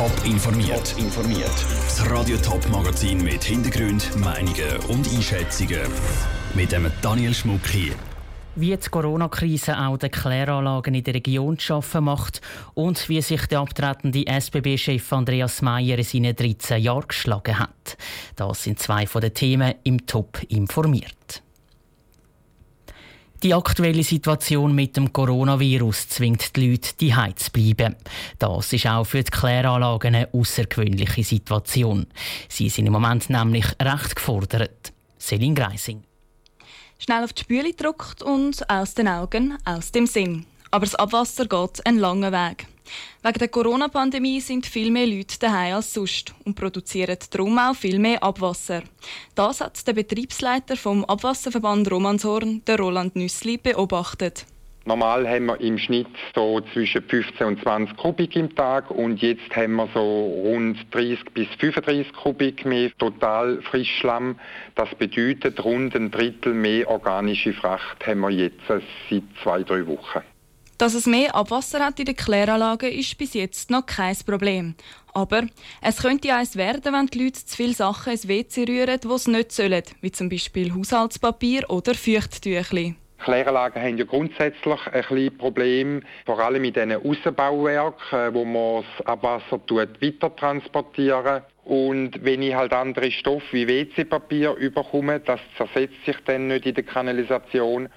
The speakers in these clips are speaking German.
Top informiert. informiert. Das Radio Top Magazin mit Hintergrund, Meinungen und Einschätzungen mit dem Daniel Schmuck hier. Wie die Corona-Krise auch die Kläranlagen in der Region zu schaffen macht und wie sich der abtretende SBB-Chef Andreas Mayer in seinen 13 Jahren geschlagen hat. Das sind zwei von den Themen im Top informiert. Die aktuelle Situation mit dem Coronavirus zwingt die Leute, die zu bleiben. Das ist auch für die Kläranlagen eine außergewöhnliche Situation. Sie sind im Moment nämlich recht gefordert. Selin Greising. Schnell auf die Spüle gedruckt und aus den Augen, aus dem Sinn. Aber das Abwasser geht einen langen Weg. Wegen der Corona-Pandemie sind viel mehr Leute daheim als sonst und produzieren darum auch viel mehr Abwasser. Das hat der Betriebsleiter vom Abwasserverband Romanshorn, der Roland Nüssli, beobachtet. Normal haben wir im Schnitt so zwischen 15 und 20 Kubik im Tag und jetzt haben wir so rund 30 bis 35 Kubik mehr total Frischschlamm. Das bedeutet rund ein Drittel mehr organische Fracht haben wir jetzt seit zwei, drei Wochen. Dass es mehr Abwasser hat in den Kläranlagen, ist bis jetzt noch kein Problem. Aber es könnte eins werden, wenn die Leute zu viele Sachen ins WC rühren, die sie nicht sollen, wie zum Beispiel Haushaltspapier oder Feuchttüchli. Kläranlagen haben ja grundsätzlich ein bisschen Problem, vor allem in diesen Aussenbauwerken, wo man das Abwasser weiter transportieren und wenn ich halt andere Stoffe wie WC-Papier überkomme, das zersetzt sich dann nicht in der Kanalisation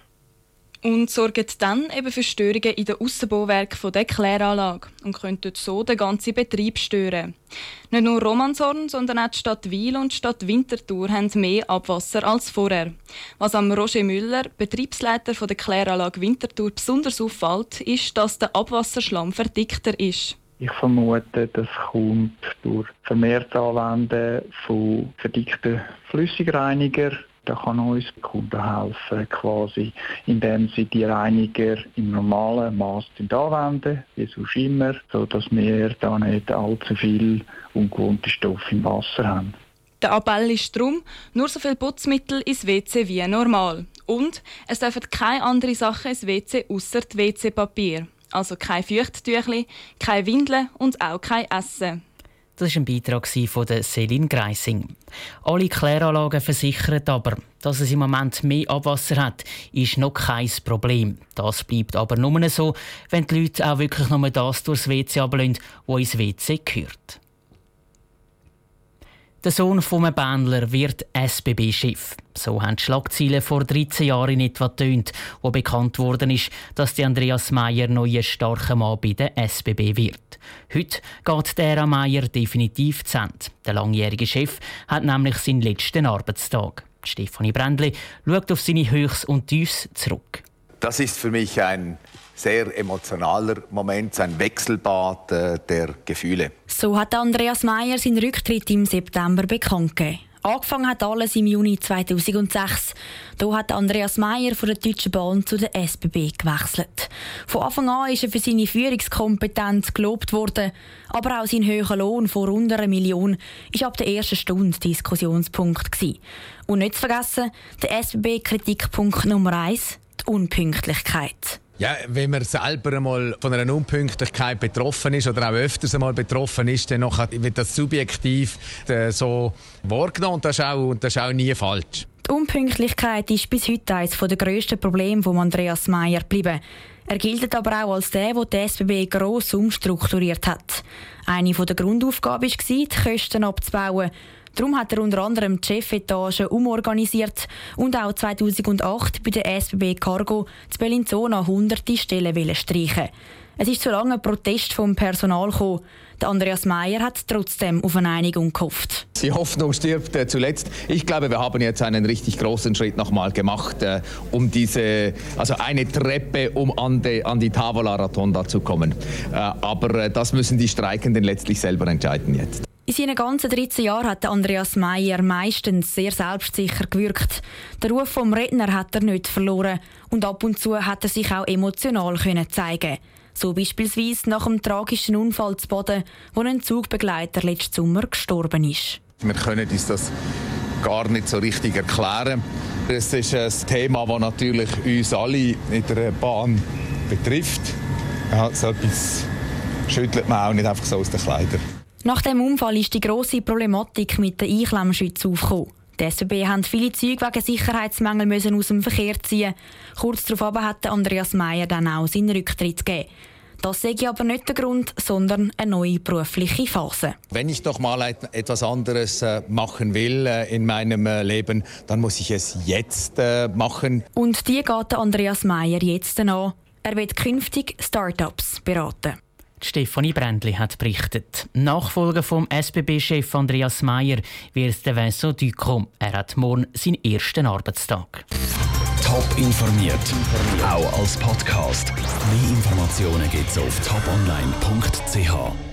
und sorgen dann eben für Störungen in den Aussenbauwerken der Kläranlage und könnten so den ganzen Betrieb stören. Nicht nur Romanshorn, sondern auch die Stadt Wiel und die Stadt Winterthur haben mehr Abwasser als vorher. Was am Roger Müller, Betriebsleiter der Kläranlage Winterthur, besonders auffällt, ist, dass der Abwasserschlamm verdickter ist. Ich vermute, das kommt durch vermehrtes Anwenden von verdickten Flüssigreiniger da kann uns der Kunde helfen, quasi, indem sie die Reiniger im normalen Maß anwenden, wie sonst immer, sodass wir da nicht allzu viel ungewohnte Stoffe im Wasser haben. Der Appell ist darum, nur so viel Putzmittel ins WC wie normal. Und es dürfen keine anderen Sachen ins WC außer WC-Papier. Also kein Feuchttüchli, keine Windeln und auch kein Essen. Das war ein Beitrag von Celine Greising. Alle Kläranlagen versichern aber, dass es im Moment mehr Abwasser hat, ist noch kein Problem. Das bleibt aber nur so, wenn die Leute auch wirklich nur das durchs WC ablehnen, was ins WC gehört. Der Sohn vom Bändler wird SBB-Chef. So haben die Schlagzeilen vor 13 Jahren in etwa tönt, wo bekannt worden ist, dass der Andreas Meyer neuer starker Mann bei der SBB wird. Heute geht der Meyer definitiv zu Ende. Der langjährige Chef hat nämlich seinen letzten Arbeitstag. Stefanie Brändli schaut auf seine Höchst und Tiefs zurück. Das ist für mich ein sehr emotionaler Moment, ein Wechselbad äh, der Gefühle. So hat Andreas Meyer seinen Rücktritt im September bekannt gegeben. Angefangen hat alles im Juni 2006. Da hat Andreas Meyer von der Deutschen Bahn zu der SBB gewechselt. Von Anfang an ist er für seine Führungskompetenz gelobt worden, aber auch sein hoher Lohn von rund einer Million ist ab der ersten Stunde Diskussionspunkt gewesen. Und nicht zu vergessen, der SBB-Kritikpunkt Nummer eins: die Unpünktlichkeit. Ja, wenn man selber einmal von einer Unpünktlichkeit betroffen ist oder auch öfters einmal betroffen ist, dann wird das subjektiv äh, so wahrgenommen und das, ist auch, das ist auch nie falsch. Die Unpünktlichkeit ist bis heute eines der grössten Probleme von Andreas Meyer geblieben. Er gilt aber auch als der, der die SBB gross umstrukturiert hat. Eine der Grundaufgaben war, die Kosten abzubauen Darum hat er unter anderem die Chefetage umorganisiert und auch 2008 bei der SBB Cargo zu Bellinzona hunderte Stellen streichen. Es ist zu lange Protest vom Personal gekommen. Andreas Mayer hat trotzdem auf eine Einigung gehofft. Die Hoffnung stirbt äh, zuletzt. Ich glaube, wir haben jetzt einen richtig großen Schritt nochmal gemacht, äh, um diese, also eine Treppe, um an die, an die Tavola Rotonda zu kommen. Äh, aber äh, das müssen die Streikenden letztlich selber entscheiden jetzt. In seinen ganzen 13 Jahren hat Andreas Meyer meistens sehr selbstsicher gewirkt. Den Ruf vom Redner hat er nicht verloren und ab und zu hat er sich auch emotional können zeigen. So beispielsweise nach dem tragischen Unfall zu Boden, wo ein Zugbegleiter letzten Sommer gestorben ist. Wir können uns das gar nicht so richtig erklären. Es ist ein Thema, das natürlich uns alle in der Bahn betrifft. Ja, so etwas schüttelt man auch nicht einfach so aus den Kleidern. Nach dem Unfall ist die grosse Problematik mit den Einklemmschützen aufgekommen. Die SBB haben viele Züge wegen Sicherheitsmängel müssen aus dem Verkehr ziehen. Kurz darauf hat Andreas Meyer dann auch seinen Rücktritt gegeben. Das sei aber nicht der Grund, sondern eine neue berufliche Phase. Wenn ich doch mal etwas anderes äh, machen will äh, in meinem äh, Leben, dann muss ich es jetzt machen. Und die geht Andreas Meyer jetzt an. Er wird künftig Startups beraten. Stefanie Brändli hat berichtet. Nachfolger vom SBB-Chef Andreas Meyer wird der Vincent Ducom. Er hat morgen seinen ersten Arbeitstag. Top informiert, auch als Podcast. Mehr Informationen gibt's auf toponline.ch.